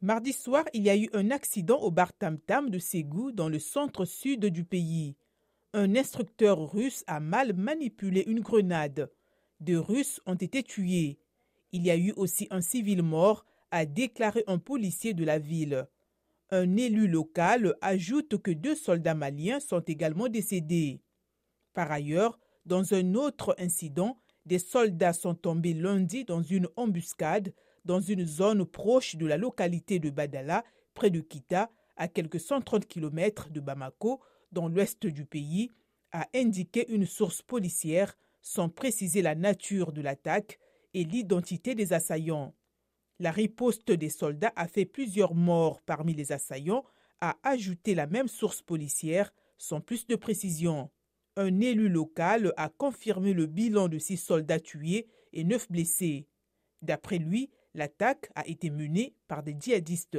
Mardi soir, il y a eu un accident au bar Tam Tam de Ségou dans le centre-sud du pays. Un instructeur russe a mal manipulé une grenade. Deux Russes ont été tués. Il y a eu aussi un civil mort, a déclaré un policier de la ville. Un élu local ajoute que deux soldats maliens sont également décédés. Par ailleurs, dans un autre incident, des soldats sont tombés lundi dans une embuscade dans une zone proche de la localité de Badala, près de Kita, à quelques 130 km de Bamako, dans l'ouest du pays, a indiqué une source policière sans préciser la nature de l'attaque et l'identité des assaillants. La riposte des soldats a fait plusieurs morts parmi les assaillants, a ajouté la même source policière sans plus de précision. Un élu local a confirmé le bilan de six soldats tués et neuf blessés. D'après lui, L'attaque a été menée par des djihadistes.